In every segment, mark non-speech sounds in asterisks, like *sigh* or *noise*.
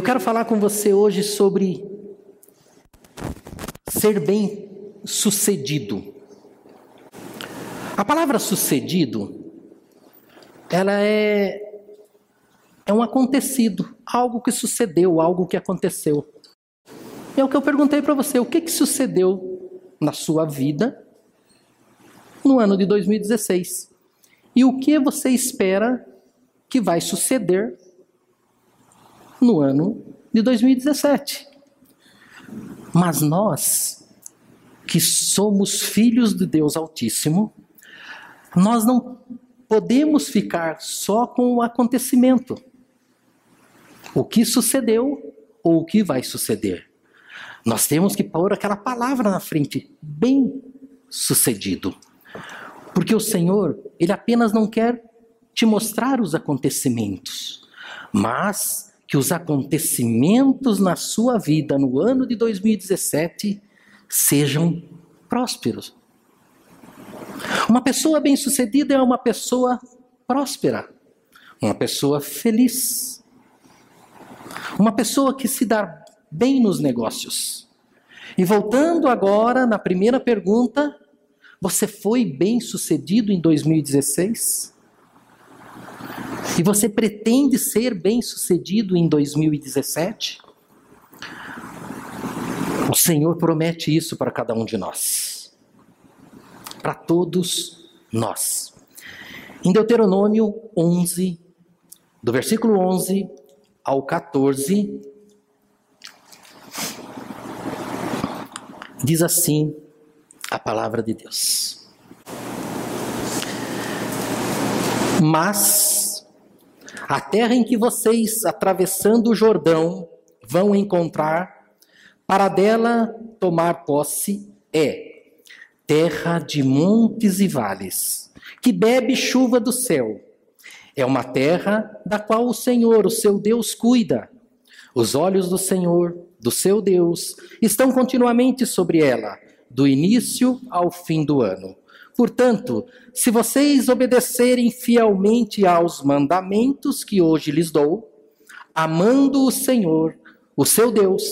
Eu quero falar com você hoje sobre ser bem sucedido. A palavra sucedido, ela é é um acontecido, algo que sucedeu, algo que aconteceu. É o que eu perguntei para você, o que que sucedeu na sua vida no ano de 2016? E o que você espera que vai suceder no ano de 2017? Mas nós, que somos filhos de Deus Altíssimo, nós não podemos ficar só com o acontecimento. O que sucedeu ou o que vai suceder. Nós temos que pôr aquela palavra na frente, bem sucedido. Porque o Senhor, Ele apenas não quer te mostrar os acontecimentos, mas que os acontecimentos na sua vida no ano de 2017 sejam prósperos. Uma pessoa bem-sucedida é uma pessoa próspera, uma pessoa feliz, uma pessoa que se dá bem nos negócios. E voltando agora na primeira pergunta, você foi bem-sucedido em 2016? E você pretende ser bem-sucedido em 2017? O Senhor promete isso para cada um de nós. Para todos nós. Em Deuteronômio 11, do versículo 11 ao 14, diz assim a palavra de Deus. Mas a terra em que vocês, atravessando o Jordão, vão encontrar, para dela tomar posse, é terra de montes e vales, que bebe chuva do céu. É uma terra da qual o Senhor, o seu Deus, cuida. Os olhos do Senhor, do seu Deus, estão continuamente sobre ela, do início ao fim do ano. Portanto, se vocês obedecerem fielmente aos mandamentos que hoje lhes dou, amando o Senhor, o seu Deus,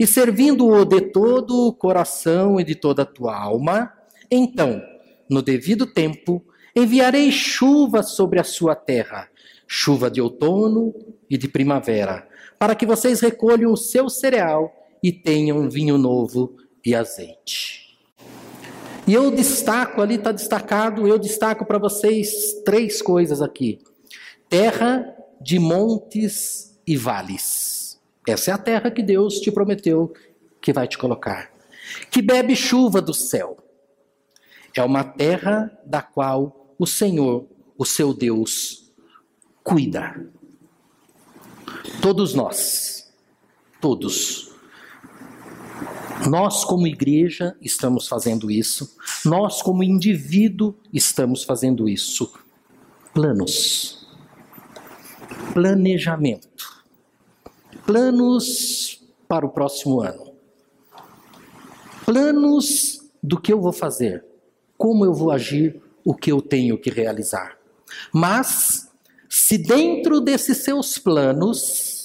e servindo-o de todo o coração e de toda a tua alma, então, no devido tempo, enviarei chuva sobre a sua terra, chuva de outono e de primavera, para que vocês recolham o seu cereal e tenham vinho novo e azeite. E eu destaco, ali está destacado, eu destaco para vocês três coisas aqui: terra de montes e vales. Essa é a terra que Deus te prometeu que vai te colocar. Que bebe chuva do céu. É uma terra da qual o Senhor, o seu Deus, cuida. Todos nós, todos, nós, como igreja, estamos fazendo isso. Nós, como indivíduo, estamos fazendo isso. Planos. Planejamento. Planos para o próximo ano. Planos do que eu vou fazer, como eu vou agir, o que eu tenho que realizar. Mas, se dentro desses seus planos,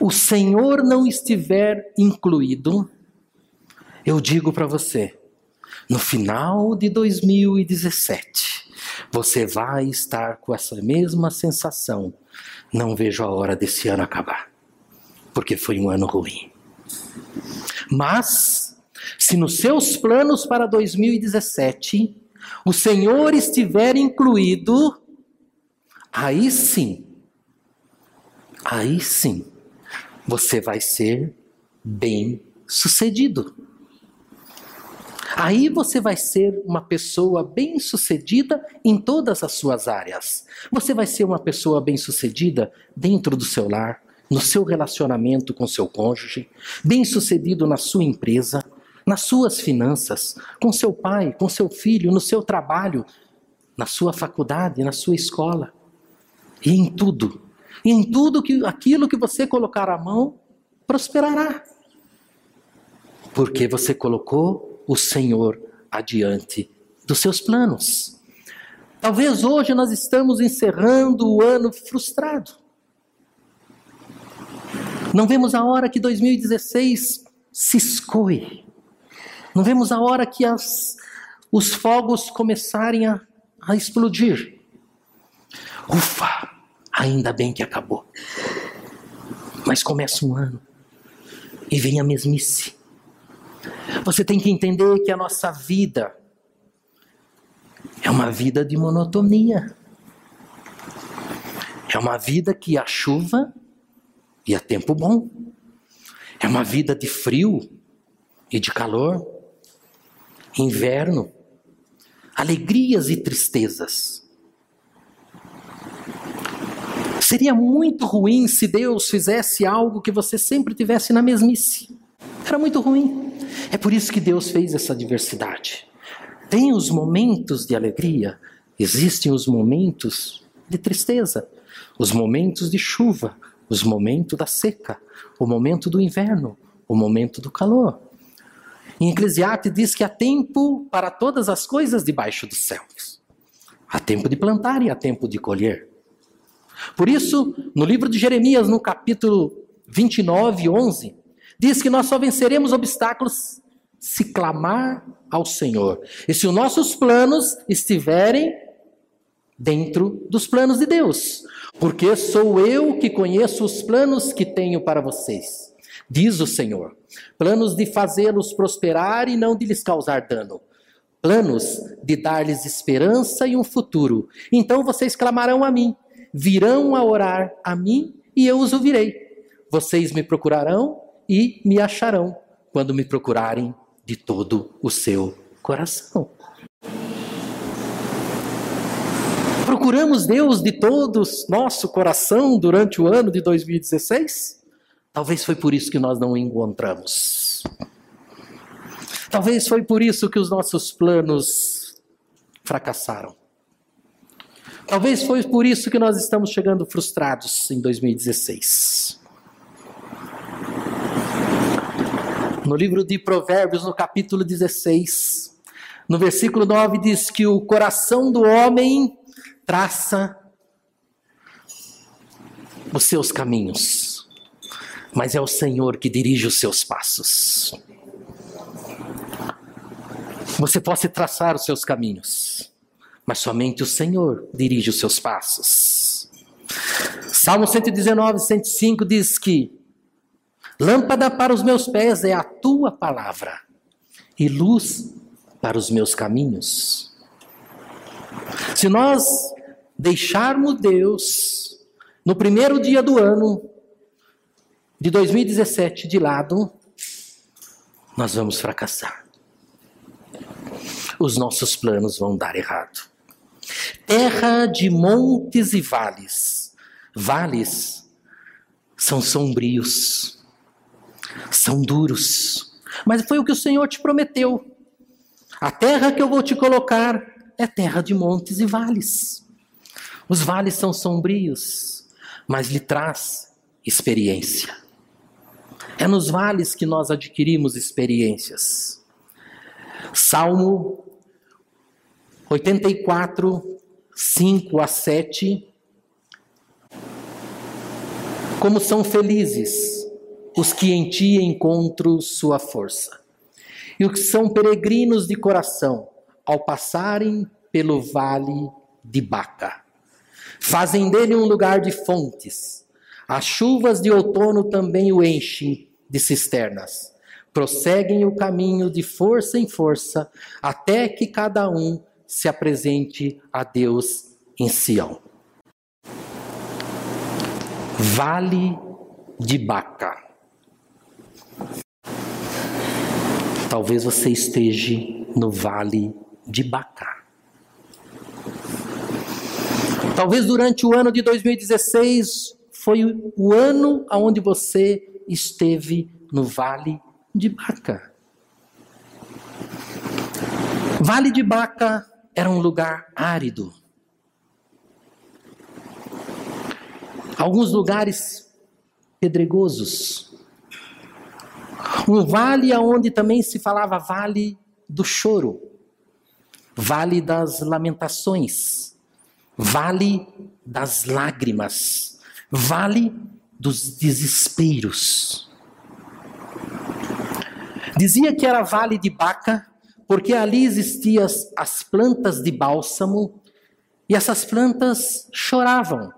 o Senhor não estiver incluído, eu digo para você, no final de 2017, você vai estar com essa mesma sensação. Não vejo a hora desse ano acabar, porque foi um ano ruim. Mas, se nos seus planos para 2017 o Senhor estiver incluído, aí sim, aí sim, você vai ser bem sucedido. Aí você vai ser uma pessoa bem-sucedida em todas as suas áreas. Você vai ser uma pessoa bem-sucedida dentro do seu lar, no seu relacionamento com seu cônjuge, bem-sucedido na sua empresa, nas suas finanças, com seu pai, com seu filho, no seu trabalho, na sua faculdade, na sua escola. E em tudo e em tudo que, aquilo que você colocar a mão, prosperará. Porque você colocou o Senhor adiante dos seus planos. Talvez hoje nós estamos encerrando o ano frustrado. Não vemos a hora que 2016 se escoe. Não vemos a hora que as, os fogos começarem a, a explodir. Ufa, ainda bem que acabou. Mas começa um ano e vem a mesmice. Você tem que entender que a nossa vida é uma vida de monotonia. É uma vida que há chuva e há tempo bom. É uma vida de frio e de calor, inverno, alegrias e tristezas. Seria muito ruim se Deus fizesse algo que você sempre tivesse na mesmice. Era muito ruim. É por isso que Deus fez essa diversidade. Tem os momentos de alegria, existem os momentos de tristeza, os momentos de chuva, os momentos da seca, o momento do inverno, o momento do calor. Em Eclesiastes diz que há tempo para todas as coisas debaixo dos céus. Há tempo de plantar e há tempo de colher. Por isso, no livro de Jeremias, no capítulo 29, 11, diz que nós só venceremos obstáculos se clamar ao Senhor. E se os nossos planos estiverem dentro dos planos de Deus. Porque sou eu que conheço os planos que tenho para vocês, diz o Senhor. Planos de fazê-los prosperar e não de lhes causar dano. Planos de dar-lhes esperança e um futuro. Então vocês clamarão a mim virão a orar a mim e eu os ouvirei. Vocês me procurarão e me acharão quando me procurarem de todo o seu coração. Procuramos Deus de todo nosso coração durante o ano de 2016? Talvez foi por isso que nós não o encontramos. Talvez foi por isso que os nossos planos fracassaram. Talvez foi por isso que nós estamos chegando frustrados em 2016. No livro de Provérbios, no capítulo 16, no versículo 9, diz que o coração do homem traça os seus caminhos, mas é o Senhor que dirige os seus passos. Você pode traçar os seus caminhos, mas somente o Senhor dirige os seus passos. Salmo 119, 105 diz que lâmpada para os meus pés é a tua palavra e luz para os meus caminhos. Se nós deixarmos Deus no primeiro dia do ano de 2017 de lado, nós vamos fracassar. Os nossos planos vão dar errado terra de montes e vales. Vales são sombrios, são duros, mas foi o que o Senhor te prometeu. A terra que eu vou te colocar é terra de montes e vales. Os vales são sombrios, mas lhe traz experiência. É nos vales que nós adquirimos experiências. Salmo 84, 5 a 7. Como são felizes os que em ti encontram sua força, e os que são peregrinos de coração ao passarem pelo vale de Baca. Fazem dele um lugar de fontes. As chuvas de outono também o enchem de cisternas. Prosseguem o caminho de força em força, até que cada um se apresente a Deus em Sião. Vale de Baca. Talvez você esteja no vale de Baca. Talvez durante o ano de 2016 foi o ano onde você esteve no vale de Baca. Vale de Baca era um lugar árido. Alguns lugares pedregosos. Um vale aonde também se falava vale do choro, vale das lamentações, vale das lágrimas, vale dos desesperos. Dizia que era vale de Baca, porque ali existiam as plantas de bálsamo e essas plantas choravam.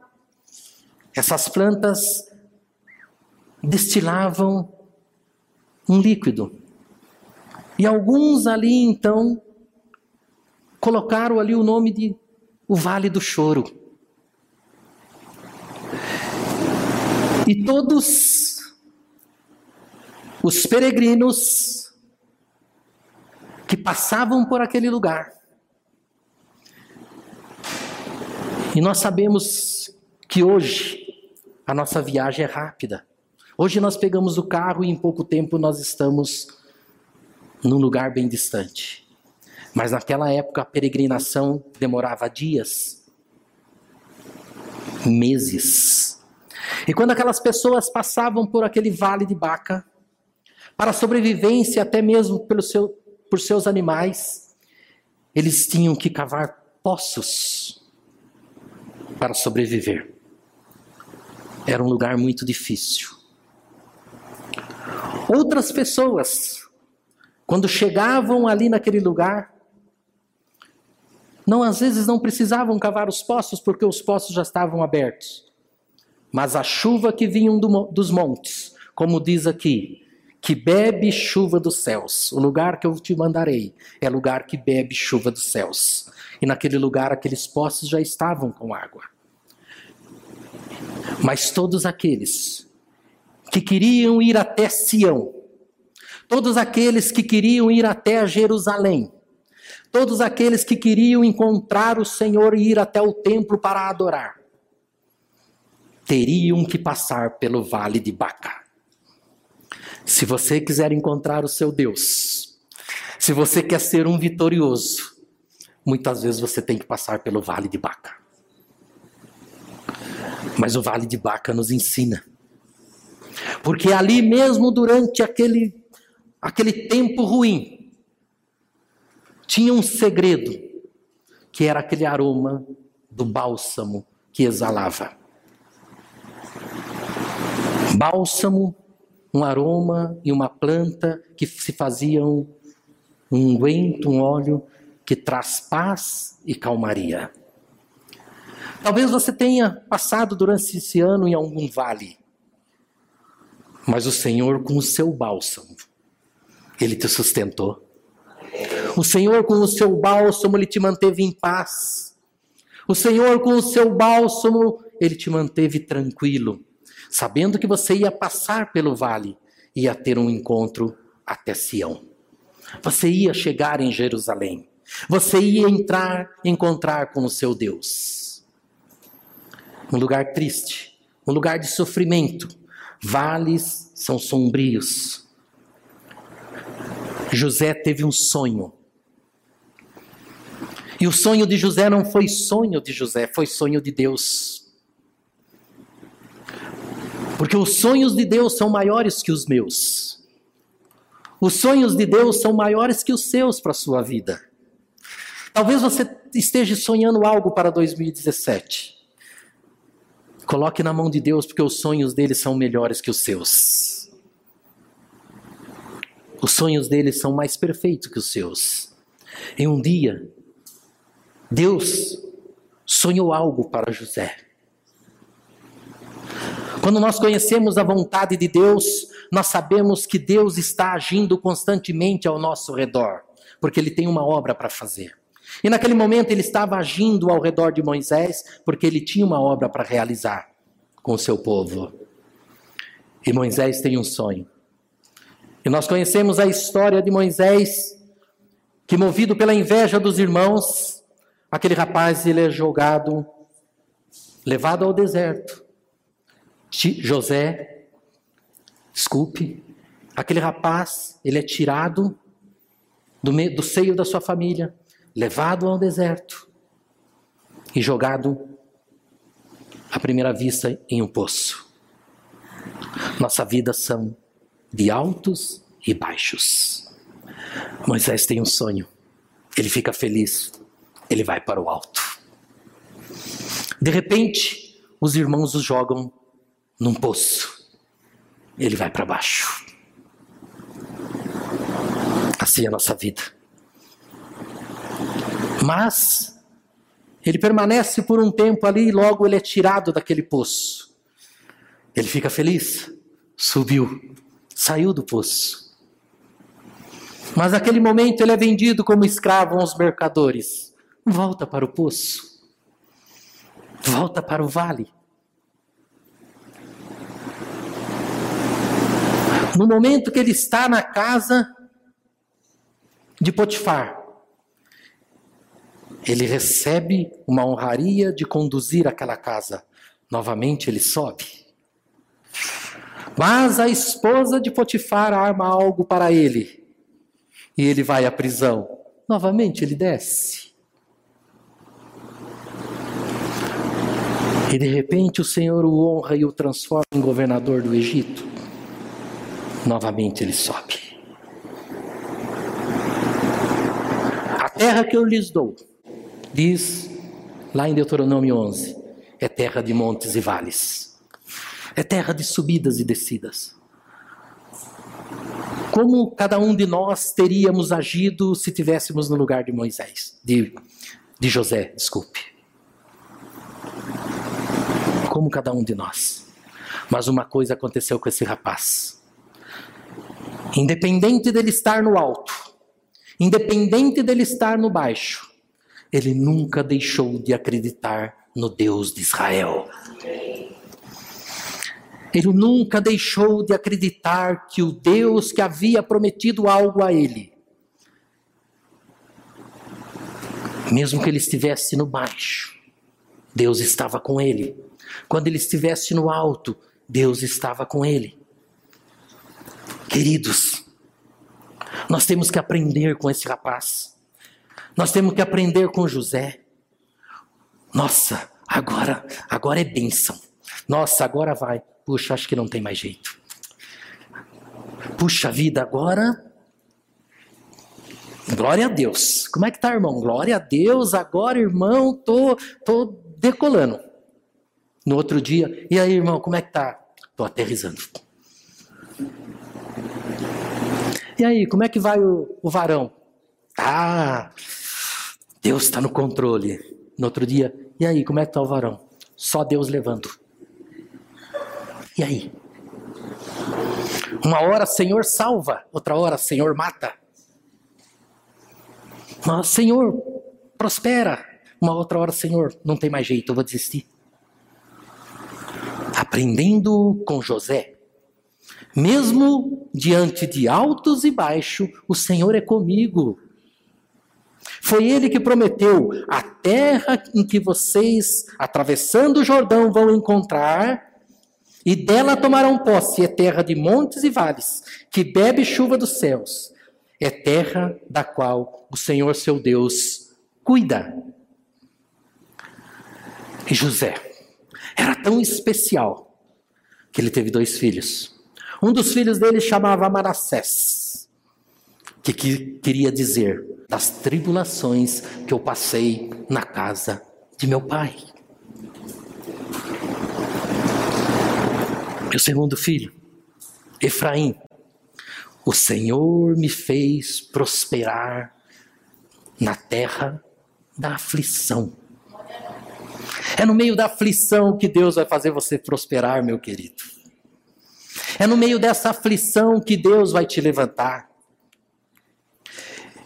Essas plantas destilavam um líquido. E alguns ali então colocaram ali o nome de o Vale do Choro. E todos os peregrinos que passavam por aquele lugar. E nós sabemos que hoje a nossa viagem é rápida. Hoje nós pegamos o carro e em pouco tempo nós estamos num lugar bem distante. Mas naquela época a peregrinação demorava dias, meses. E quando aquelas pessoas passavam por aquele vale de Baca, para sobrevivência, até mesmo pelo seu, por seus animais, eles tinham que cavar poços para sobreviver. Era um lugar muito difícil. Outras pessoas, quando chegavam ali naquele lugar, não às vezes não precisavam cavar os poços porque os poços já estavam abertos. Mas a chuva que vinha do, dos montes, como diz aqui, que bebe chuva dos céus. O lugar que eu te mandarei é lugar que bebe chuva dos céus. E naquele lugar aqueles poços já estavam com água. Mas todos aqueles que queriam ir até Sião, todos aqueles que queriam ir até Jerusalém, todos aqueles que queriam encontrar o Senhor e ir até o templo para adorar, teriam que passar pelo vale de Baca. Se você quiser encontrar o seu Deus, se você quer ser um vitorioso, muitas vezes você tem que passar pelo vale de Baca. Mas o vale de Baca nos ensina. Porque ali mesmo durante aquele aquele tempo ruim, tinha um segredo, que era aquele aroma do bálsamo que exalava. Bálsamo um aroma e uma planta que se faziam um unguento, um óleo que traz paz e calmaria. Talvez você tenha passado durante esse ano em algum vale, mas o Senhor, com o seu bálsamo, Ele te sustentou. O Senhor, com o seu bálsamo, Ele te manteve em paz. O Senhor, com o seu bálsamo, Ele te manteve tranquilo sabendo que você ia passar pelo vale, ia ter um encontro até Sião. Você ia chegar em Jerusalém. Você ia entrar, encontrar com o seu Deus. Um lugar triste, um lugar de sofrimento. Vales são sombrios. José teve um sonho. E o sonho de José não foi sonho de José, foi sonho de Deus. Porque os sonhos de Deus são maiores que os meus. Os sonhos de Deus são maiores que os seus para a sua vida. Talvez você esteja sonhando algo para 2017. Coloque na mão de Deus, porque os sonhos dele são melhores que os seus. Os sonhos dele são mais perfeitos que os seus. Em um dia, Deus sonhou algo para José. Quando nós conhecemos a vontade de Deus, nós sabemos que Deus está agindo constantemente ao nosso redor, porque Ele tem uma obra para fazer. E naquele momento ele estava agindo ao redor de Moisés, porque ele tinha uma obra para realizar com o seu povo. E Moisés tem um sonho. E nós conhecemos a história de Moisés, que movido pela inveja dos irmãos, aquele rapaz ele é jogado, levado ao deserto. José, desculpe, aquele rapaz, ele é tirado do, meio, do seio da sua família, levado ao deserto e jogado à primeira vista em um poço. Nossa vida são de altos e baixos. Moisés tem um sonho, ele fica feliz, ele vai para o alto. De repente, os irmãos o jogam num poço, ele vai para baixo. Assim é a nossa vida. Mas ele permanece por um tempo ali e logo ele é tirado daquele poço. Ele fica feliz, subiu, saiu do poço. Mas naquele momento ele é vendido como escravo aos mercadores. Volta para o poço. Volta para o vale. No momento que ele está na casa de Potifar, ele recebe uma honraria de conduzir aquela casa. Novamente ele sobe. Mas a esposa de Potifar arma algo para ele. E ele vai à prisão. Novamente ele desce. E de repente o Senhor o honra e o transforma em governador do Egito. Novamente ele sobe. A terra que eu lhes dou diz lá em Deuteronômio 11: é terra de montes e vales, é terra de subidas e descidas. Como cada um de nós teríamos agido se tivéssemos no lugar de Moisés, de, de José, desculpe. Como cada um de nós. Mas uma coisa aconteceu com esse rapaz. Independente dele estar no alto, independente dele estar no baixo, ele nunca deixou de acreditar no Deus de Israel. Ele nunca deixou de acreditar que o Deus que havia prometido algo a ele, mesmo que ele estivesse no baixo, Deus estava com ele. Quando ele estivesse no alto, Deus estava com ele. Queridos, nós temos que aprender com esse rapaz. Nós temos que aprender com José. Nossa, agora, agora é bênção. Nossa, agora vai. Puxa, acho que não tem mais jeito. Puxa vida, agora. Glória a Deus. Como é que tá, irmão? Glória a Deus. Agora, irmão, tô, tô decolando. No outro dia, e aí, irmão, como é que tá? Tô aterrizando. E aí, como é que vai o, o varão? Ah, Deus está no controle. No outro dia, e aí, como é que está o varão? Só Deus levando. E aí? Uma hora Senhor salva, outra hora Senhor mata. Mas Senhor prospera. Uma outra hora, Senhor, não tem mais jeito, eu vou desistir. Aprendendo com José. Mesmo diante de altos e baixos, o Senhor é comigo. Foi ele que prometeu: a terra em que vocês, atravessando o Jordão, vão encontrar, e dela tomarão posse, é terra de montes e vales, que bebe chuva dos céus. É terra da qual o Senhor seu Deus cuida. E José era tão especial que ele teve dois filhos. Um dos filhos dele chamava Manassés que, que queria dizer das tribulações que eu passei na casa de meu pai. Meu segundo filho, Efraim, o Senhor me fez prosperar na terra da aflição. É no meio da aflição que Deus vai fazer você prosperar, meu querido. É no meio dessa aflição que Deus vai te levantar.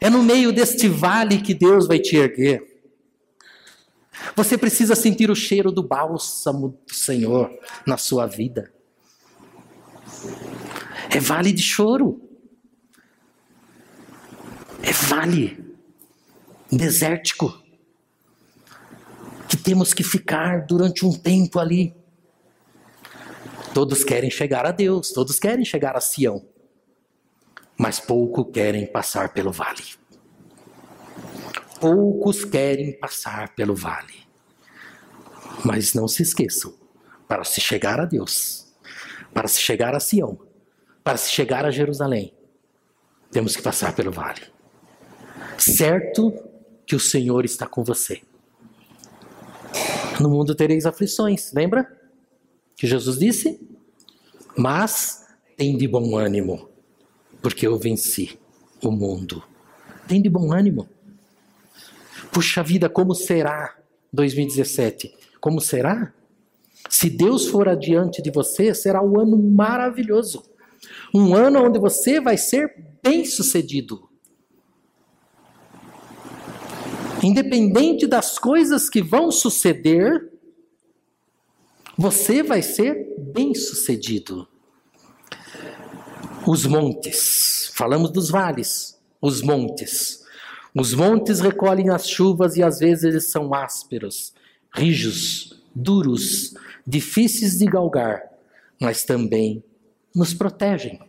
É no meio deste vale que Deus vai te erguer. Você precisa sentir o cheiro do bálsamo do Senhor na sua vida. É vale de choro. É vale desértico. Que temos que ficar durante um tempo ali. Todos querem chegar a Deus, todos querem chegar a Sião mas pouco querem passar pelo vale. Poucos querem passar pelo vale. Mas não se esqueçam, para se chegar a Deus, para se chegar a Sião, para se chegar a Jerusalém, temos que passar pelo vale. Certo que o Senhor está com você. No mundo tereis aflições, lembra? Que Jesus disse? Mas tem de bom ânimo, porque eu venci o mundo. Tem de bom ânimo. Puxa vida, como será 2017? Como será? Se Deus for adiante de você, será um ano maravilhoso. Um ano onde você vai ser bem-sucedido. Independente das coisas que vão suceder, você vai ser bem-sucedido. Os montes, falamos dos vales, os montes. Os montes recolhem as chuvas e às vezes eles são ásperos, rijos, duros, difíceis de galgar, mas também nos protegem.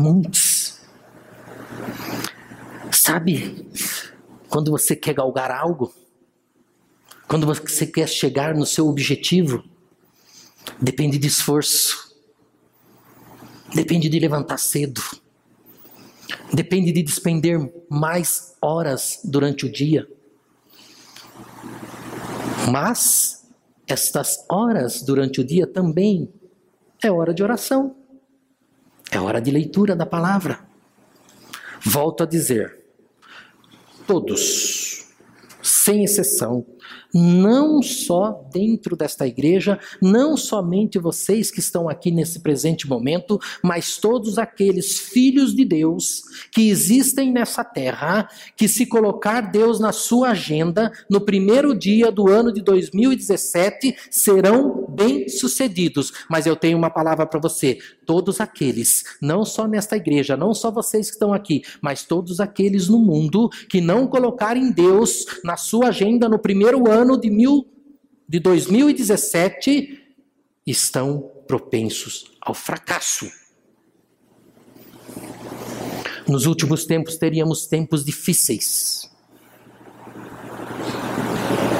Montes. Sabe quando você quer galgar algo? Quando você quer chegar no seu objetivo? Depende de esforço. Depende de levantar cedo. Depende de despender mais horas durante o dia. Mas estas horas durante o dia também é hora de oração. É hora de leitura da palavra. Volto a dizer: todos, sem exceção, não só dentro desta igreja, não somente vocês que estão aqui nesse presente momento, mas todos aqueles filhos de Deus que existem nessa terra, que se colocar Deus na sua agenda, no primeiro dia do ano de 2017, serão bem-sucedidos. Mas eu tenho uma palavra para você: todos aqueles, não só nesta igreja, não só vocês que estão aqui, mas todos aqueles no mundo que não colocarem Deus na sua agenda no primeiro ano de, mil, de 2017 estão propensos ao fracasso. Nos últimos tempos teríamos tempos difíceis.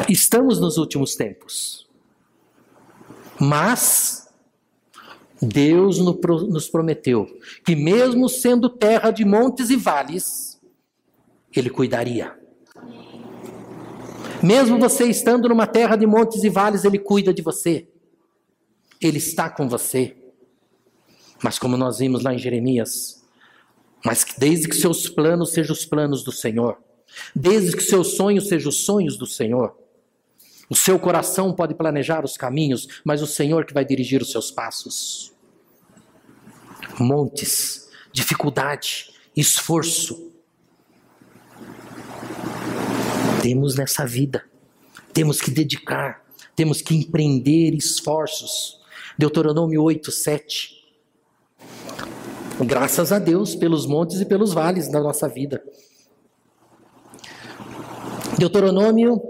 Estamos nos últimos tempos. Mas Deus nos prometeu que, mesmo sendo terra de montes e vales, Ele cuidaria. Mesmo você estando numa terra de montes e vales, Ele cuida de você. Ele está com você. Mas como nós vimos lá em Jeremias, mas desde que seus planos sejam os planos do Senhor, desde que seus sonhos sejam os sonhos do Senhor. O seu coração pode planejar os caminhos, mas o Senhor que vai dirigir os seus passos. Montes, dificuldade, esforço. Temos nessa vida, temos que dedicar, temos que empreender esforços. Deuteronômio 8, 7. Graças a Deus pelos montes e pelos vales da nossa vida. Deuteronômio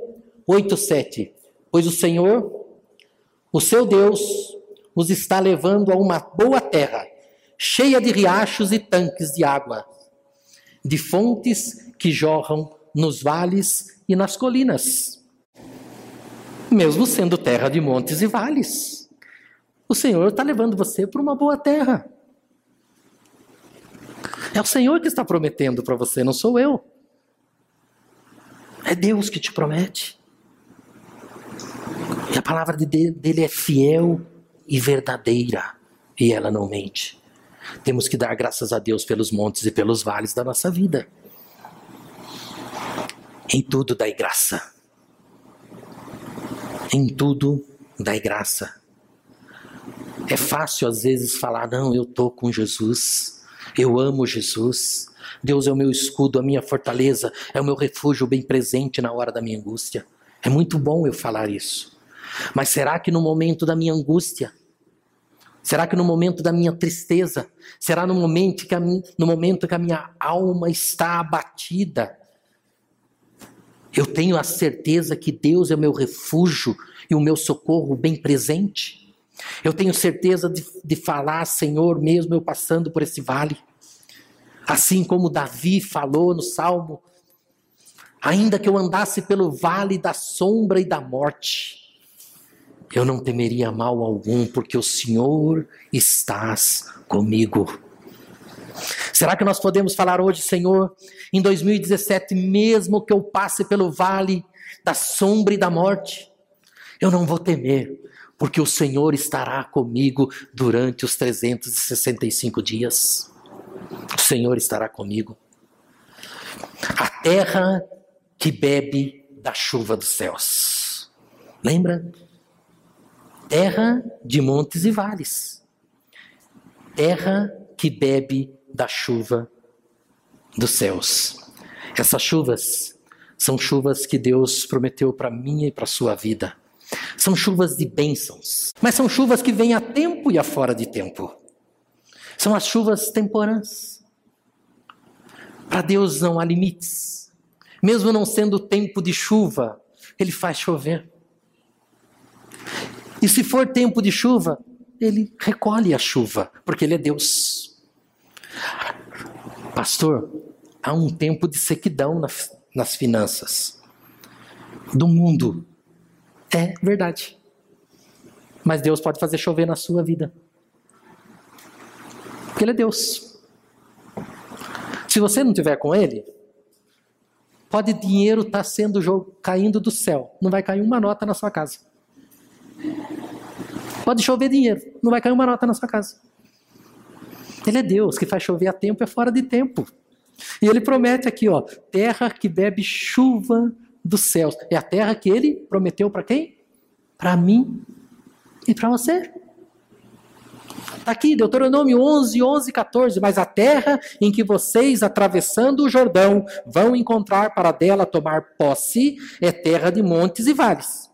8:7. Pois o Senhor, o seu Deus, os está levando a uma boa terra, cheia de riachos e tanques de água, de fontes que jorram nos vales e nas colinas. Mesmo sendo terra de montes e vales, o Senhor está levando você para uma boa terra. É o Senhor que está prometendo para você, não sou eu. É Deus que te promete. E a palavra dele é fiel e verdadeira, e ela não mente. Temos que dar graças a Deus pelos montes e pelos vales da nossa vida. Em tudo dai graça. Em tudo dai graça. É fácil às vezes falar, não, eu estou com Jesus. Eu amo Jesus. Deus é o meu escudo, a minha fortaleza, é o meu refúgio bem presente na hora da minha angústia. É muito bom eu falar isso. Mas será que no momento da minha angústia, será que no momento da minha tristeza, será no momento que a, no momento que a minha alma está abatida, eu tenho a certeza que Deus é o meu refúgio e o meu socorro bem presente? Eu tenho certeza de, de falar, Senhor, mesmo eu passando por esse vale. Assim como Davi falou no Salmo, ainda que eu andasse pelo vale da sombra e da morte, eu não temeria mal algum, porque o Senhor estás comigo. Será que nós podemos falar hoje, Senhor, em 2017, mesmo que eu passe pelo vale da sombra e da morte, Eu não vou temer, porque o Senhor estará comigo durante os 365 dias. O Senhor estará comigo. A terra que bebe da chuva dos céus. Lembra? Terra de montes e vales. Terra que bebe da chuva dos céus. Essas chuvas são chuvas que Deus prometeu para mim e para sua vida. São chuvas de bênçãos, mas são chuvas que vêm a tempo e a fora de tempo. São as chuvas temporãs. Para Deus não há limites. Mesmo não sendo tempo de chuva, Ele faz chover. E se for tempo de chuva, Ele recolhe a chuva, porque Ele é Deus. Pastor, há um tempo de sequidão nas, finanças do mundo. É verdade. Mas Deus pode fazer chover na sua vida. Porque Ele é Deus. Se você não tiver com Ele, pode dinheiro estar tá sendo caindo do céu. Não vai cair uma nota na sua casa. Pode chover dinheiro. Não vai cair uma nota na sua casa. Ele é Deus que faz chover a tempo e fora de tempo. E ele promete aqui, ó, terra que bebe chuva dos céus. É a terra que ele prometeu para quem? Para mim e para você. Está aqui, Deuteronômio 11, 11, 14. Mas a terra em que vocês, atravessando o Jordão, vão encontrar para dela tomar posse é terra de montes e vales,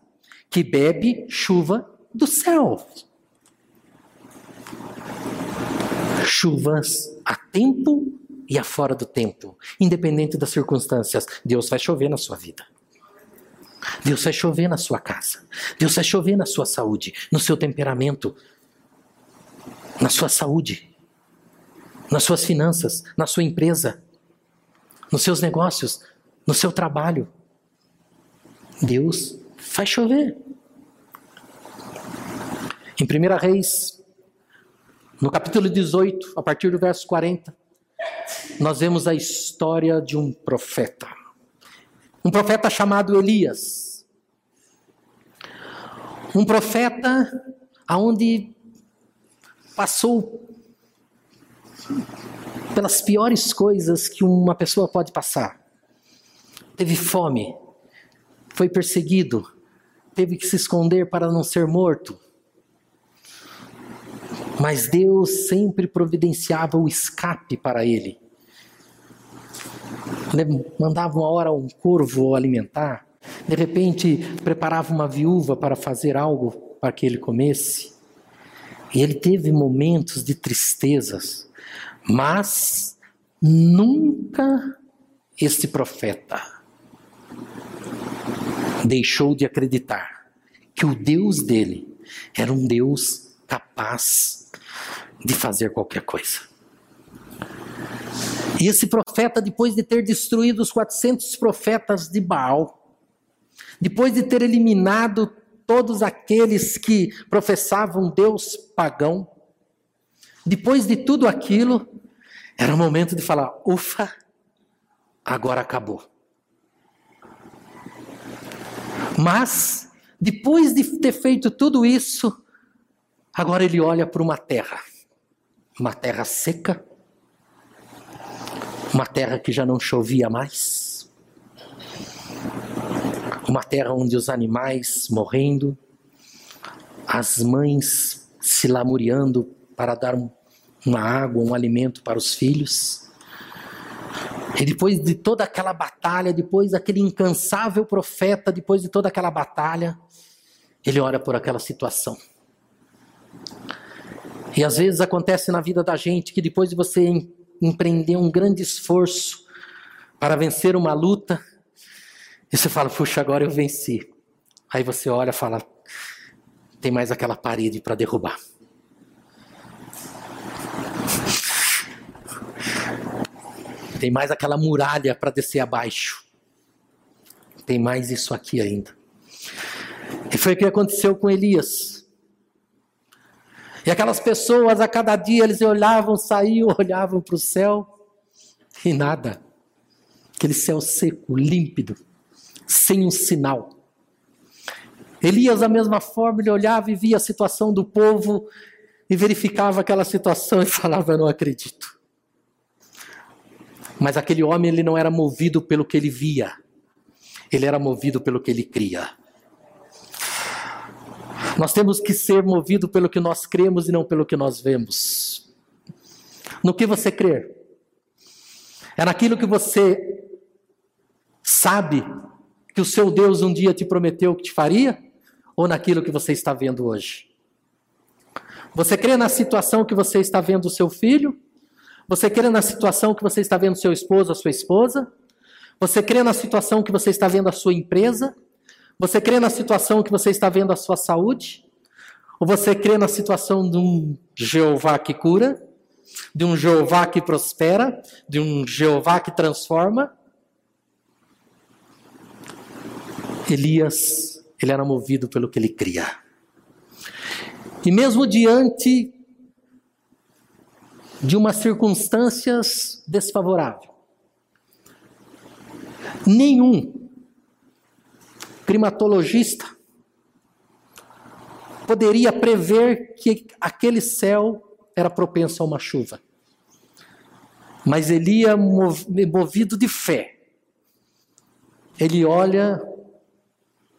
que bebe chuva do céu. Chuvas a tempo e a fora do tempo, independente das circunstâncias, Deus vai chover na sua vida. Deus vai chover na sua casa. Deus vai chover na sua saúde, no seu temperamento, na sua saúde, nas suas finanças, na sua empresa, nos seus negócios, no seu trabalho. Deus vai chover. Em 1 Reis, no capítulo 18, a partir do verso 40, nós vemos a história de um profeta. Um profeta chamado Elias. Um profeta aonde passou pelas piores coisas que uma pessoa pode passar. Teve fome, foi perseguido, teve que se esconder para não ser morto. Mas Deus sempre providenciava o escape para ele mandava uma hora um corvo alimentar, de repente preparava uma viúva para fazer algo para que ele comesse. E ele teve momentos de tristezas, mas nunca este profeta deixou de acreditar que o Deus dele era um Deus capaz de fazer qualquer coisa. E esse profeta, depois de ter destruído os 400 profetas de Baal, depois de ter eliminado todos aqueles que professavam Deus pagão, depois de tudo aquilo, era o momento de falar: ufa, agora acabou. Mas, depois de ter feito tudo isso, agora ele olha para uma terra, uma terra seca, uma terra que já não chovia mais. Uma terra onde os animais morrendo, as mães se lamuriando para dar uma água, um alimento para os filhos. E depois de toda aquela batalha, depois daquele incansável profeta, depois de toda aquela batalha, ele ora por aquela situação. E às vezes acontece na vida da gente que depois de você empreender um grande esforço para vencer uma luta, e você fala, puxa, agora eu venci. Aí você olha e fala, tem mais aquela parede para derrubar. Tem mais aquela muralha para descer abaixo. Tem mais isso aqui ainda. E foi o que aconteceu com Elias. E aquelas pessoas, a cada dia, eles olhavam, saíam, *laughs* olhavam para o céu e nada. Aquele céu seco, límpido, sem um sinal. Elias, da mesma forma, ele olhava e via a situação do povo e verificava aquela situação *laughs* e falava: Eu não acredito. Mas aquele homem ele não era movido pelo que ele via, ele era movido pelo que ele cria. Nós temos que ser movidos pelo que nós cremos e não pelo que nós vemos. No que você crê? É naquilo que você sabe que o seu Deus um dia te prometeu que te faria? Ou naquilo que você está vendo hoje? Você crê na situação que você está vendo o seu filho? Você crê na situação que você está vendo seu esposo, a sua esposa? Você crê na situação que você está vendo a sua empresa? Você crê na situação que você está vendo a sua saúde? Ou você crê na situação de um Jeová que cura? De um Jeová que prospera? De um Jeová que transforma? Elias, ele era movido pelo que ele cria. E mesmo diante de umas circunstâncias desfavoráveis, nenhum climatologista poderia prever que aquele céu era propenso a uma chuva. Mas Elias, movido de fé, ele olha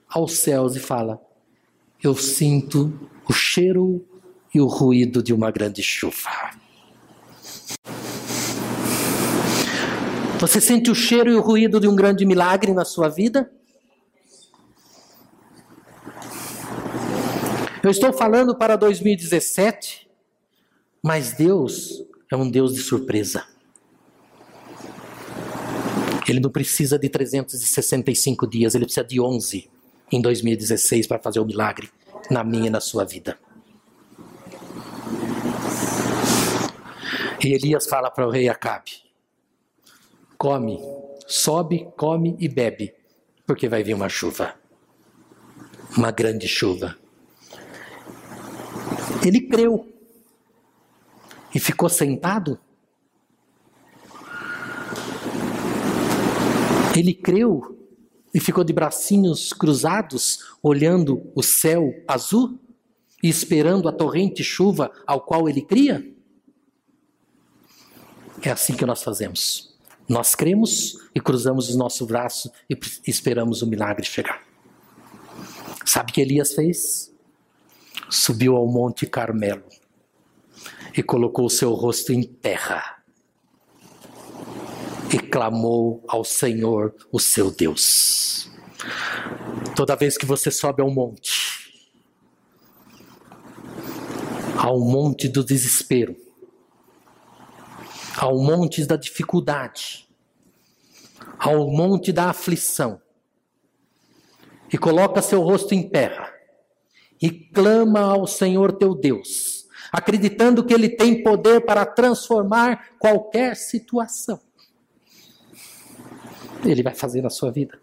aos céus e fala: Eu sinto o cheiro e o ruído de uma grande chuva. Você sente o cheiro e o ruído de um grande milagre na sua vida? Eu estou falando para 2017, mas Deus é um Deus de surpresa. Ele não precisa de 365 dias, ele precisa de 11 em 2016 para fazer o milagre na minha e na sua vida. E Elias fala para o rei Acabe: come, sobe, come e bebe, porque vai vir uma chuva, uma grande chuva. Ele creu e ficou sentado. Ele creu e ficou de bracinhos cruzados, olhando o céu azul e esperando a torrente chuva ao qual ele cria? É assim que nós fazemos. Nós cremos e cruzamos os nossos braços e esperamos o milagre chegar. Sabe o que Elias fez? Subiu ao Monte Carmelo e colocou seu rosto em terra e clamou ao Senhor, o seu Deus. Toda vez que você sobe ao monte, ao monte do desespero, ao monte da dificuldade, ao monte da aflição, e coloca seu rosto em terra, e clama ao Senhor teu Deus, acreditando que Ele tem poder para transformar qualquer situação. Ele vai fazer na sua vida.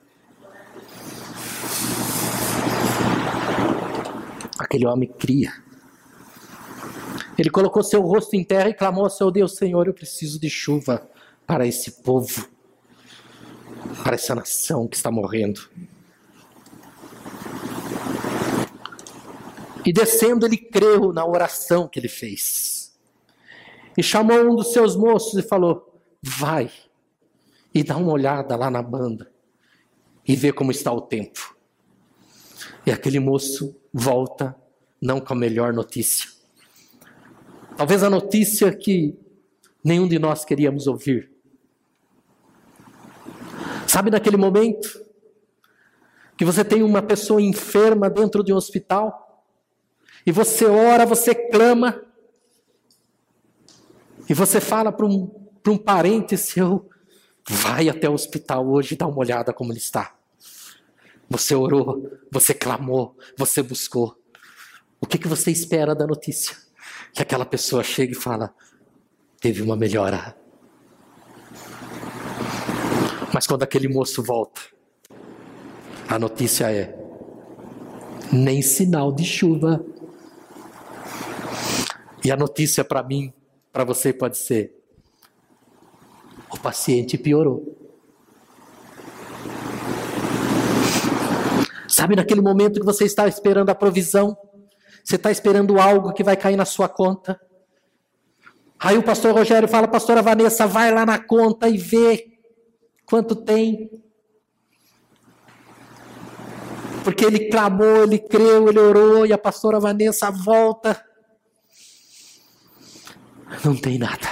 Aquele homem cria. Ele colocou seu rosto em terra e clamou ao seu Deus: Senhor, eu preciso de chuva para esse povo, para essa nação que está morrendo. E descendo, ele creu na oração que ele fez. E chamou um dos seus moços e falou: Vai, e dá uma olhada lá na banda e vê como está o tempo. E aquele moço volta não com a melhor notícia. Talvez a notícia que nenhum de nós queríamos ouvir. Sabe naquele momento que você tem uma pessoa enferma dentro de um hospital e você ora, você clama e você fala para um, um parente seu: Vai até o hospital hoje e dá uma olhada como ele está. Você orou, você clamou, você buscou. O que, que você espera da notícia? Que aquela pessoa chegue e fala: teve uma melhora. Mas quando aquele moço volta, a notícia é: nem sinal de chuva. E a notícia para mim, para você pode ser: o paciente piorou. Sabe naquele momento que você está esperando a provisão? Você está esperando algo que vai cair na sua conta? Aí o pastor Rogério fala, pastora Vanessa, vai lá na conta e vê quanto tem. Porque ele clamou, ele creu, ele orou, e a pastora Vanessa volta. Não tem nada.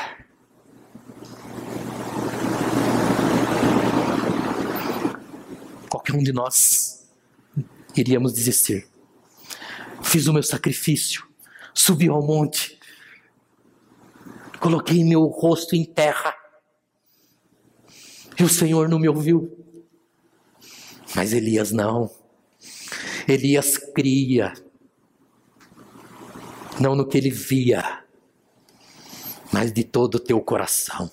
Qualquer um de nós iríamos desistir. Fiz o meu sacrifício, subi ao monte, coloquei meu rosto em terra, e o Senhor não me ouviu. Mas Elias não. Elias cria, não no que ele via, mas de todo o teu coração.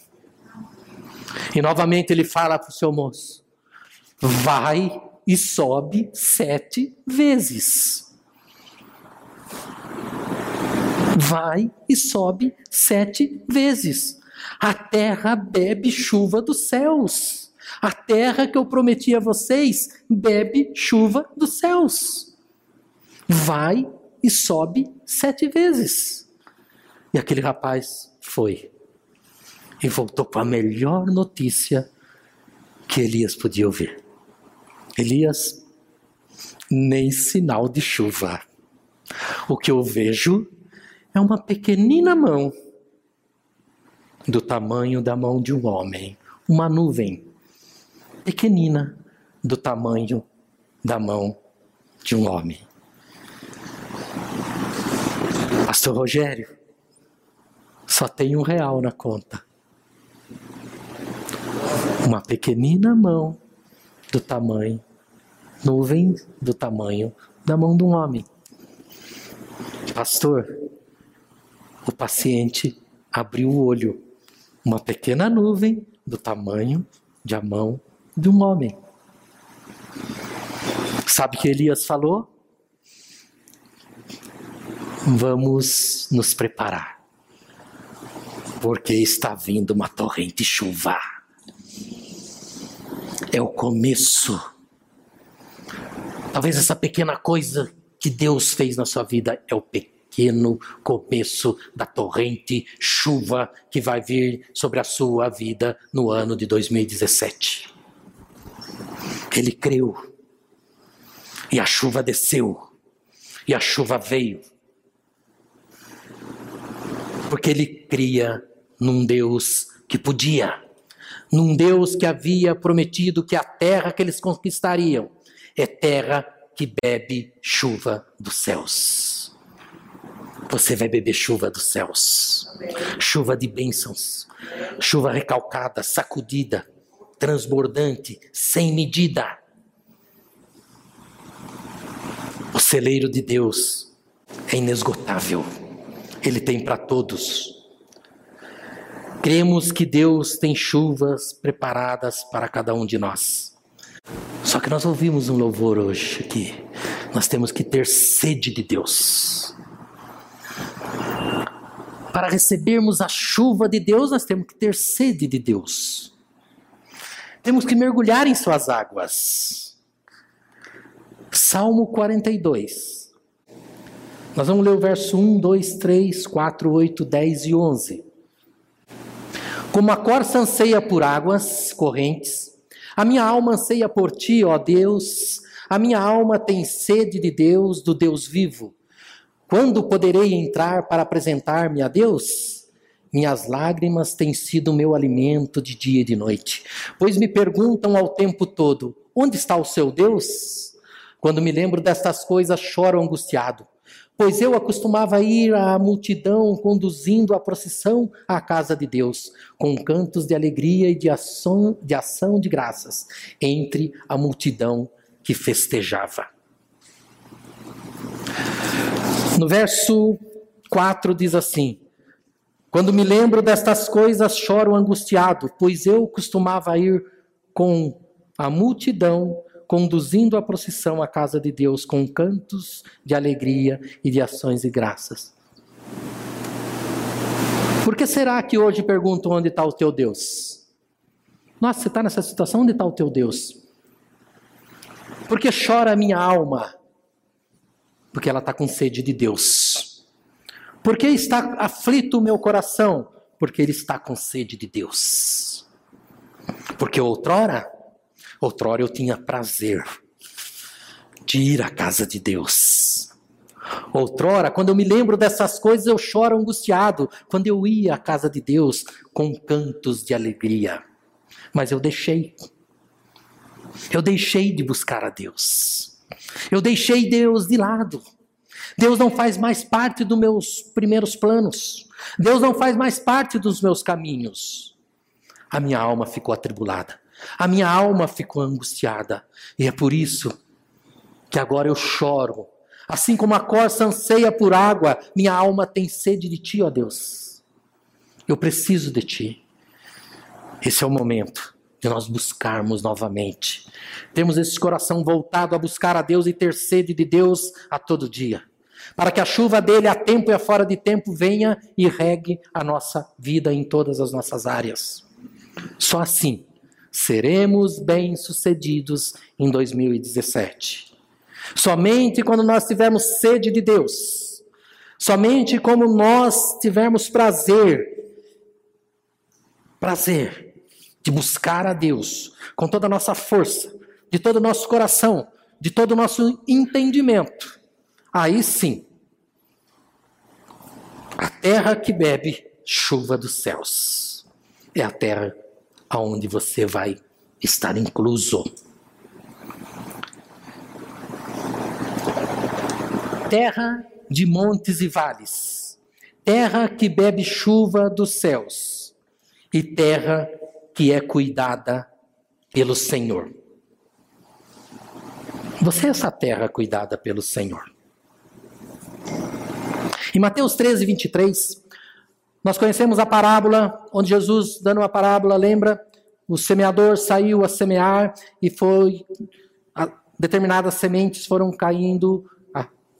E novamente ele fala para o seu moço: vai e sobe sete vezes. Vai e sobe sete vezes. A terra bebe chuva dos céus. A terra que eu prometi a vocês bebe chuva dos céus. Vai e sobe sete vezes. E aquele rapaz foi. E voltou com a melhor notícia que Elias podia ouvir. Elias, nem sinal de chuva. O que eu vejo é uma pequenina mão, do tamanho da mão de um homem, uma nuvem pequenina do tamanho da mão de um homem. Pastor Rogério, só tem um real na conta. Uma pequenina mão do tamanho, nuvem do tamanho da mão de um homem. Pastor, o paciente abriu o olho. Uma pequena nuvem do tamanho de a mão de um homem. Sabe o que Elias falou? Vamos nos preparar, porque está vindo uma torrente chuva. É o começo. Talvez essa pequena coisa que Deus fez na sua vida é o pequeno começo da torrente chuva que vai vir sobre a sua vida no ano de 2017. Ele creu. E a chuva desceu. E a chuva veio. Porque ele cria num Deus que podia. Num Deus que havia prometido que a terra que eles conquistariam é terra que bebe chuva dos céus. Você vai beber chuva dos céus. Chuva de bênçãos. Chuva recalcada, sacudida transbordante, sem medida. O celeiro de Deus é inesgotável, ele tem para todos. Cremos que Deus tem chuvas preparadas para cada um de nós. Só que nós ouvimos um louvor hoje aqui. Nós temos que ter sede de Deus. Para recebermos a chuva de Deus, nós temos que ter sede de Deus. Temos que mergulhar em suas águas. Salmo 42. Nós vamos ler o verso 1, 2, 3, 4, 8, 10 e 11. Como a corça anseia por águas correntes, a minha alma anseia por ti, ó Deus. A minha alma tem sede de Deus, do Deus vivo. Quando poderei entrar para apresentar-me a Deus? Minhas lágrimas têm sido meu alimento de dia e de noite, pois me perguntam ao tempo todo: onde está o seu Deus? Quando me lembro destas coisas, choro angustiado, pois eu acostumava ir à multidão conduzindo a procissão à casa de Deus, com cantos de alegria e de ação de, ação de graças, entre a multidão que festejava. No verso 4 diz assim: quando me lembro destas coisas, choro angustiado, pois eu costumava ir com a multidão conduzindo a procissão à casa de Deus com cantos de alegria e de ações e graças. Por que será que hoje pergunto onde está o teu Deus? Nossa, você está nessa situação, onde está o teu Deus? Porque chora a minha alma? Porque ela está com sede de Deus. Por que está aflito o meu coração? Porque ele está com sede de Deus. Porque outrora, outrora eu tinha prazer de ir à casa de Deus. Outrora, quando eu me lembro dessas coisas, eu choro angustiado quando eu ia à casa de Deus com cantos de alegria. Mas eu deixei. Eu deixei de buscar a Deus. Eu deixei Deus de lado. Deus não faz mais parte dos meus primeiros planos. Deus não faz mais parte dos meus caminhos. A minha alma ficou atribulada. A minha alma ficou angustiada. E é por isso que agora eu choro. Assim como a corça anseia por água, minha alma tem sede de ti, ó Deus. Eu preciso de ti. Esse é o momento de nós buscarmos novamente. Temos esse coração voltado a buscar a Deus e ter sede de Deus a todo dia. Para que a chuva dele a tempo e a fora de tempo venha e regue a nossa vida em todas as nossas áreas. Só assim seremos bem-sucedidos em 2017. Somente quando nós tivermos sede de Deus, somente como nós tivermos prazer, prazer de buscar a Deus com toda a nossa força, de todo o nosso coração, de todo o nosso entendimento, aí sim, a terra que bebe chuva dos céus é a terra aonde você vai estar incluso. Terra de montes e vales, terra que bebe chuva dos céus e terra que é cuidada pelo Senhor. Você é essa terra cuidada pelo Senhor. Em Mateus 13, 23, nós conhecemos a parábola onde Jesus, dando uma parábola, lembra? O semeador saiu a semear e foi. determinadas sementes foram caindo,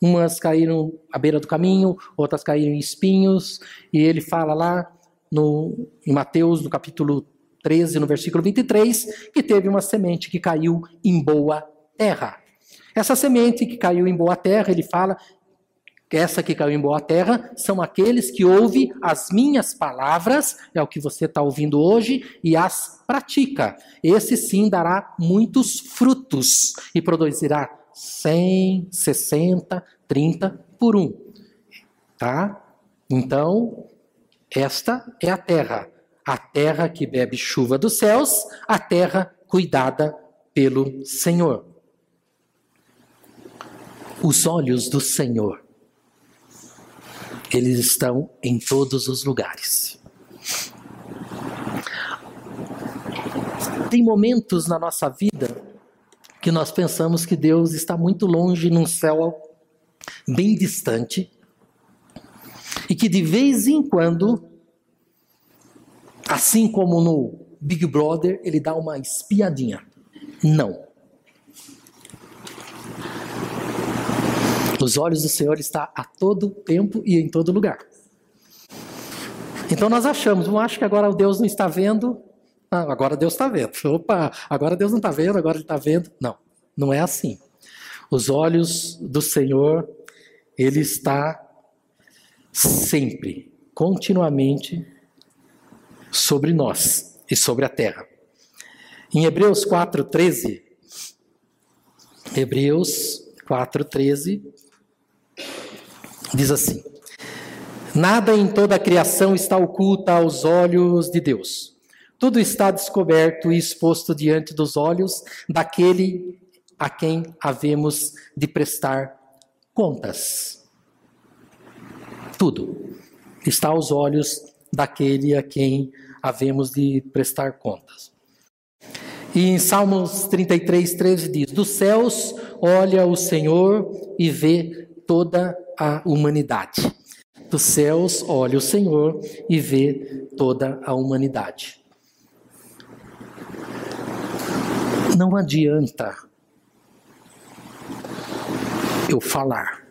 umas caíram à beira do caminho, outras caíram em espinhos, e ele fala lá no, em Mateus, no capítulo 13, no versículo 23, que teve uma semente que caiu em boa terra. Essa semente que caiu em boa terra, ele fala, essa que caiu em boa terra são aqueles que ouvem as minhas palavras, é o que você está ouvindo hoje, e as pratica. Esse sim dará muitos frutos e produzirá 100, 60, 30 por um. Tá? Então, esta é a terra. A terra que bebe chuva dos céus, a terra cuidada pelo Senhor. Os olhos do Senhor eles estão em todos os lugares. Tem momentos na nossa vida que nós pensamos que Deus está muito longe num céu bem distante e que de vez em quando, assim como no Big Brother, ele dá uma espiadinha. Não. Os olhos do Senhor está a todo tempo e em todo lugar. Então nós achamos, não acho que agora Deus não está vendo. Ah, agora Deus está vendo. *laughs* Opa, agora Deus não está vendo, agora Ele está vendo. Não, não é assim. Os olhos do Senhor, Ele está sempre, continuamente sobre nós e sobre a terra. Em Hebreus 4,13, Hebreus 4,13, Diz assim: Nada em toda a criação está oculta aos olhos de Deus. Tudo está descoberto e exposto diante dos olhos daquele a quem havemos de prestar contas. Tudo está aos olhos daquele a quem havemos de prestar contas. E em Salmos 33, 13 diz: Dos céus olha o Senhor e vê toda a humanidade. Dos céus olha o Senhor e vê toda a humanidade. Não adianta eu falar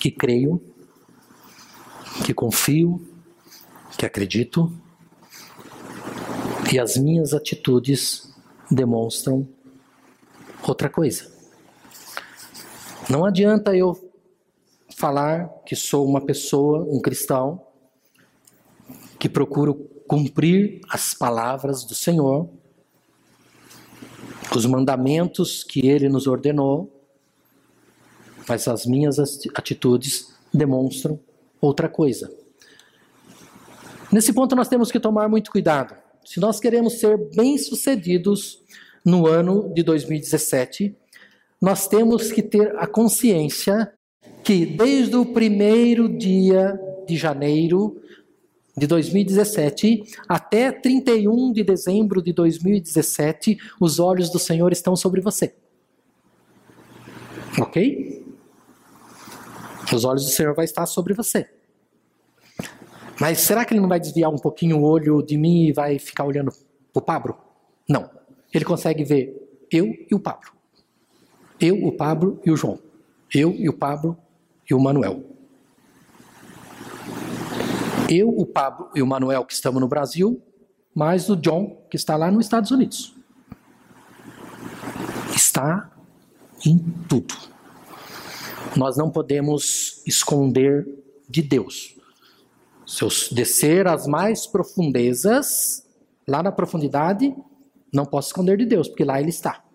que creio, que confio, que acredito, e as minhas atitudes demonstram outra coisa. Não adianta eu falar que sou uma pessoa, um cristão, que procuro cumprir as palavras do Senhor, os mandamentos que ele nos ordenou, mas as minhas atitudes demonstram outra coisa. Nesse ponto nós temos que tomar muito cuidado. Se nós queremos ser bem-sucedidos no ano de 2017, nós temos que ter a consciência que desde o primeiro dia de janeiro de 2017 até 31 de dezembro de 2017, os olhos do Senhor estão sobre você. Ok? Os olhos do Senhor vai estar sobre você. Mas será que ele não vai desviar um pouquinho o olho de mim e vai ficar olhando o Pablo? Não. Ele consegue ver eu e o Pablo. Eu, o Pablo e o João. Eu e o Pablo e o Manuel. Eu, o Pablo e o Manuel que estamos no Brasil, mais o John que está lá nos Estados Unidos. Está em tudo. Nós não podemos esconder de Deus. Se eu descer às mais profundezas, lá na profundidade, não posso esconder de Deus, porque lá Ele está.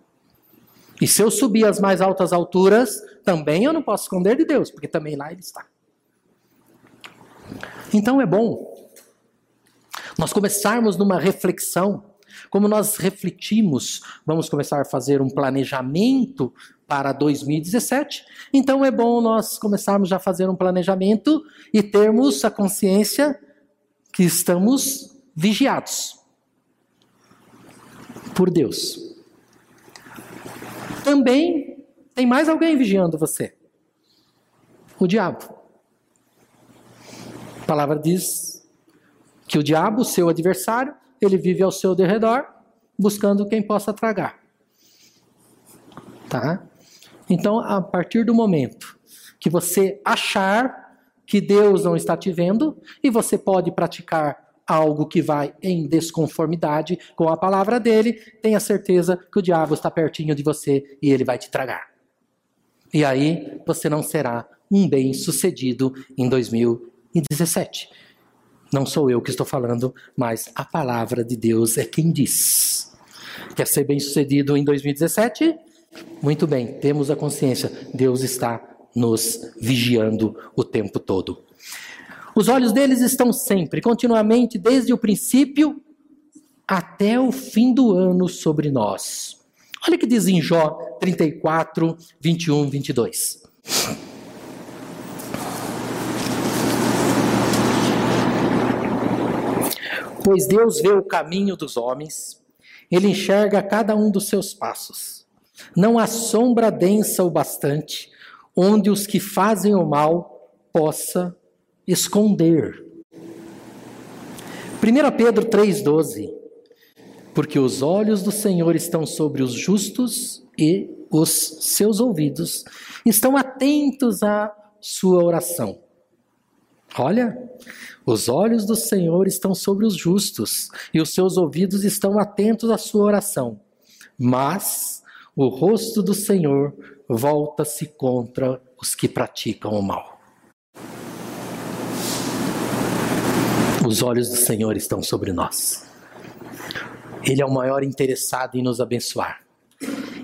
E se eu subir às mais altas alturas, também eu não posso esconder de Deus, porque também lá Ele está. Então é bom nós começarmos numa reflexão, como nós refletimos, vamos começar a fazer um planejamento para 2017. Então é bom nós começarmos já a fazer um planejamento e termos a consciência que estamos vigiados por Deus. Também tem mais alguém vigiando você: o diabo. A palavra diz que o diabo, seu adversário, ele vive ao seu derredor, buscando quem possa tragar. Tá? Então, a partir do momento que você achar que Deus não está te vendo e você pode praticar algo que vai em desconformidade com a palavra dele, tenha certeza que o diabo está pertinho de você e ele vai te tragar. E aí você não será um bem-sucedido em 2017. Não sou eu que estou falando, mas a palavra de Deus é quem diz. Quer ser bem-sucedido em 2017? Muito bem, temos a consciência, Deus está nos vigiando o tempo todo. Os olhos deles estão sempre, continuamente, desde o princípio até o fim do ano sobre nós. Olha o que diz em Jó 34, 21, 22. Pois Deus vê o caminho dos homens, ele enxerga cada um dos seus passos. Não há sombra densa o bastante, onde os que fazem o mal possa esconder. 1 Pedro 3,12 Porque os olhos do Senhor estão sobre os justos e os seus ouvidos estão atentos à sua oração. Olha, os olhos do Senhor estão sobre os justos e os seus ouvidos estão atentos à sua oração. Mas o rosto do Senhor volta-se contra os que praticam o mal. Os olhos do Senhor estão sobre nós. Ele é o maior interessado em nos abençoar.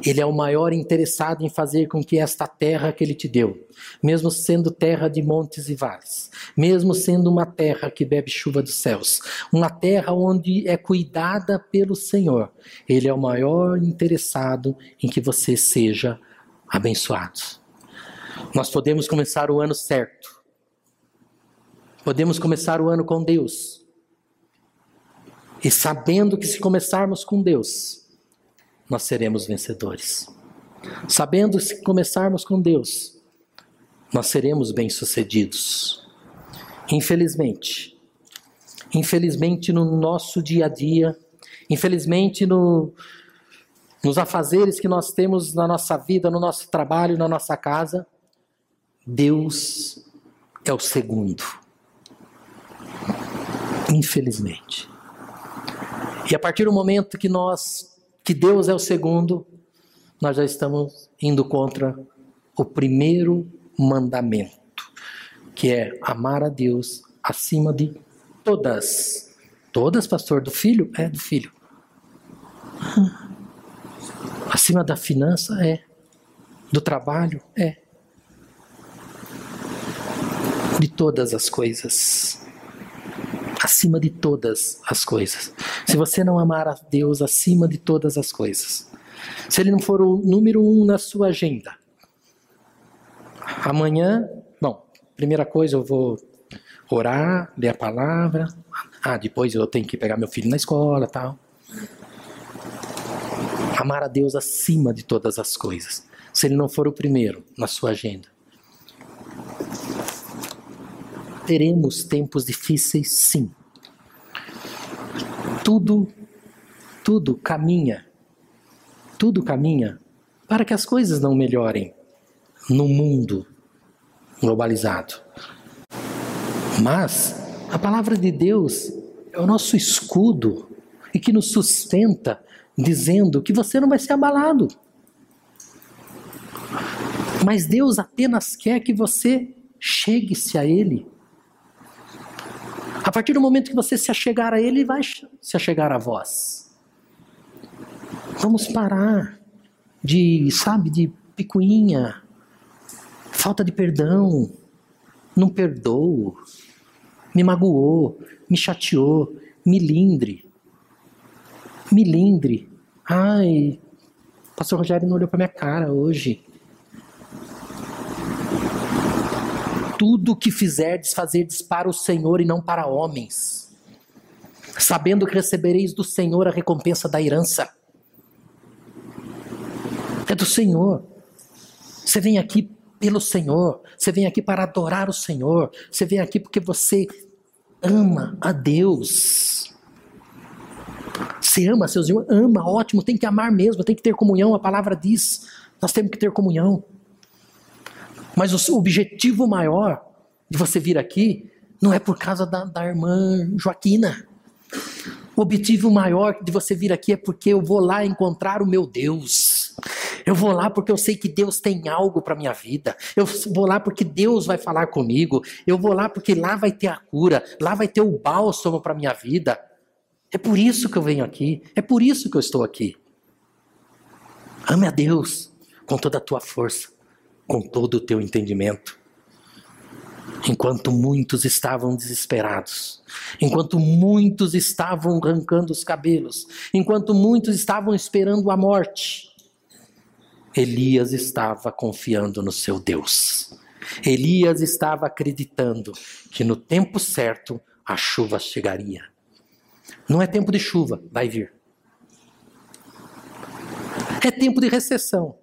Ele é o maior interessado em fazer com que esta terra que ele te deu, mesmo sendo terra de montes e vales, mesmo sendo uma terra que bebe chuva dos céus, uma terra onde é cuidada pelo Senhor, ele é o maior interessado em que você seja abençoado. Nós podemos começar o ano certo, Podemos começar o ano com Deus. E sabendo que se começarmos com Deus, nós seremos vencedores. Sabendo que se começarmos com Deus, nós seremos bem-sucedidos. Infelizmente, infelizmente no nosso dia a dia, infelizmente no, nos afazeres que nós temos na nossa vida, no nosso trabalho, na nossa casa, Deus é o segundo. Infelizmente. E a partir do momento que nós, que Deus é o segundo, nós já estamos indo contra o primeiro mandamento, que é amar a Deus acima de todas. Todas, pastor, do filho? É, do filho. *laughs* Acima da finança? É. Do trabalho? É. De todas as coisas. Acima de todas as coisas. Se você não amar a Deus acima de todas as coisas, se Ele não for o número um na sua agenda, amanhã, bom, primeira coisa eu vou orar, ler a palavra. Ah, depois eu tenho que pegar meu filho na escola, tal. Amar a Deus acima de todas as coisas. Se ele não for o primeiro na sua agenda. Teremos tempos difíceis, sim. Tudo, tudo caminha, tudo caminha para que as coisas não melhorem no mundo globalizado. Mas a palavra de Deus é o nosso escudo e que nos sustenta, dizendo que você não vai ser abalado. Mas Deus apenas quer que você chegue-se a Ele. A partir do momento que você se achegar a Ele, Ele vai se achegar a vós. Vamos parar de, sabe, de picuinha, falta de perdão, não perdoo, me magoou, me chateou, me lindre. Me lindre. Ai, pastor Rogério não olhou para minha cara hoje. Tudo que fizerdes, fazerdes para o Senhor e não para homens, sabendo que recebereis do Senhor a recompensa da herança. É do Senhor. Você vem aqui pelo Senhor, você vem aqui para adorar o Senhor, você vem aqui porque você ama a Deus. Você ama seus irmãos? Ama, ótimo, tem que amar mesmo, tem que ter comunhão, a palavra diz, nós temos que ter comunhão. Mas o objetivo maior de você vir aqui não é por causa da, da irmã Joaquina. O objetivo maior de você vir aqui é porque eu vou lá encontrar o meu Deus. Eu vou lá porque eu sei que Deus tem algo para minha vida. Eu vou lá porque Deus vai falar comigo. Eu vou lá porque lá vai ter a cura, lá vai ter o bálsamo para minha vida. É por isso que eu venho aqui, é por isso que eu estou aqui. Ame a Deus com toda a tua força, com todo o teu entendimento. Enquanto muitos estavam desesperados, enquanto muitos estavam arrancando os cabelos, enquanto muitos estavam esperando a morte, Elias estava confiando no seu Deus. Elias estava acreditando que no tempo certo a chuva chegaria. Não é tempo de chuva, vai vir. É tempo de recessão.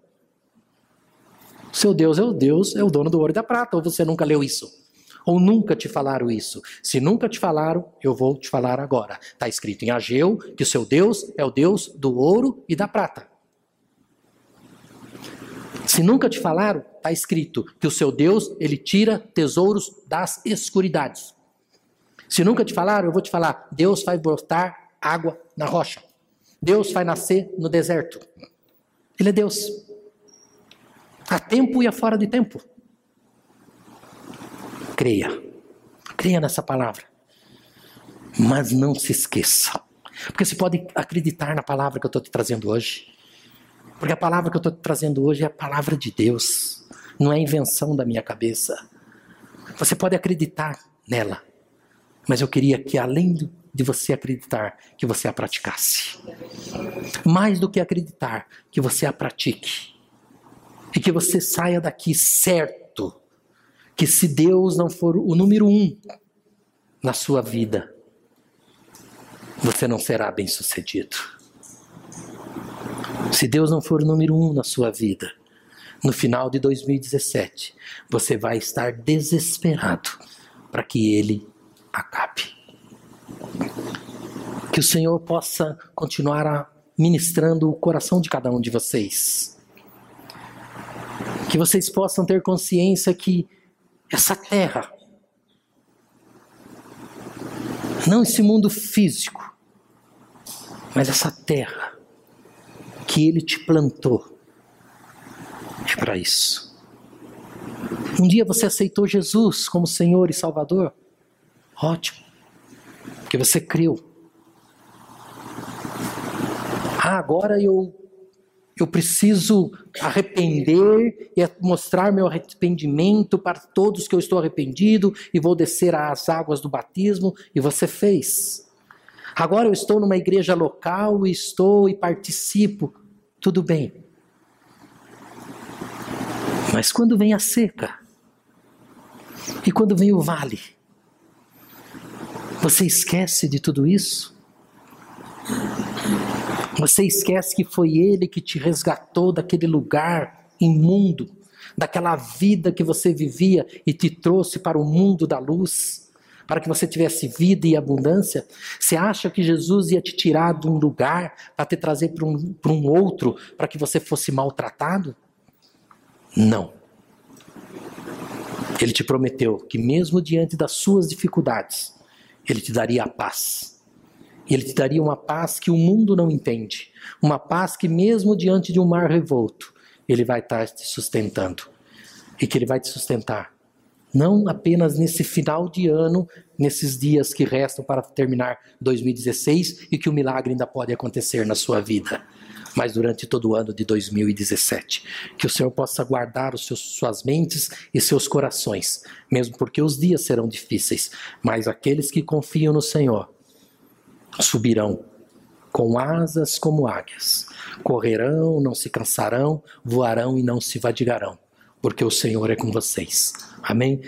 Seu Deus é o Deus, é o dono do ouro e da prata, ou você nunca leu isso? Ou nunca te falaram isso? Se nunca te falaram, eu vou te falar agora. Está escrito em Ageu que o seu Deus é o Deus do ouro e da prata. Se nunca te falaram, está escrito que o seu Deus, ele tira tesouros das escuridades. Se nunca te falaram, eu vou te falar: Deus vai brotar água na rocha. Deus vai nascer no deserto. Ele é Deus. A tempo e a fora de tempo. Creia. Creia nessa palavra. Mas não se esqueça. Porque você pode acreditar na palavra que eu estou te trazendo hoje. Porque a palavra que eu estou trazendo hoje é a palavra de Deus, não é invenção da minha cabeça. Você pode acreditar nela, mas eu queria que além de você acreditar, que você a praticasse. Mais do que acreditar, que você a pratique. E que você saia daqui certo que se Deus não for o número um na sua vida, você não será bem sucedido. Se Deus não for o número um na sua vida, no final de 2017, você vai estar desesperado para que ele acabe. Que o Senhor possa continuar ministrando o coração de cada um de vocês. Que vocês possam ter consciência que essa terra, não esse mundo físico, mas essa terra, que Ele te plantou para isso. Um dia você aceitou Jesus como Senhor e Salvador? Ótimo, porque você creu. Ah, agora eu eu preciso arrepender e mostrar meu arrependimento para todos que eu estou arrependido e vou descer às águas do batismo e você fez. Agora eu estou numa igreja local e estou e participo. Tudo bem. Mas quando vem a seca? E quando vem o vale? Você esquece de tudo isso? Você esquece que foi Ele que te resgatou daquele lugar imundo, daquela vida que você vivia e te trouxe para o mundo da luz, para que você tivesse vida e abundância? Você acha que Jesus ia te tirar de um lugar para te trazer para um, um outro, para que você fosse maltratado? Não. Ele te prometeu que, mesmo diante das suas dificuldades, Ele te daria a paz e ele te daria uma paz que o mundo não entende. Uma paz que, mesmo diante de um mar revolto, ele vai estar te sustentando. E que ele vai te sustentar. Não apenas nesse final de ano, nesses dias que restam para terminar 2016 e que o milagre ainda pode acontecer na sua vida, mas durante todo o ano de 2017. Que o Senhor possa guardar os seus, suas mentes e seus corações, mesmo porque os dias serão difíceis, mas aqueles que confiam no Senhor subirão com asas como águias, correrão, não se cansarão, voarão e não se vadigarão, porque o Senhor é com vocês. Amém?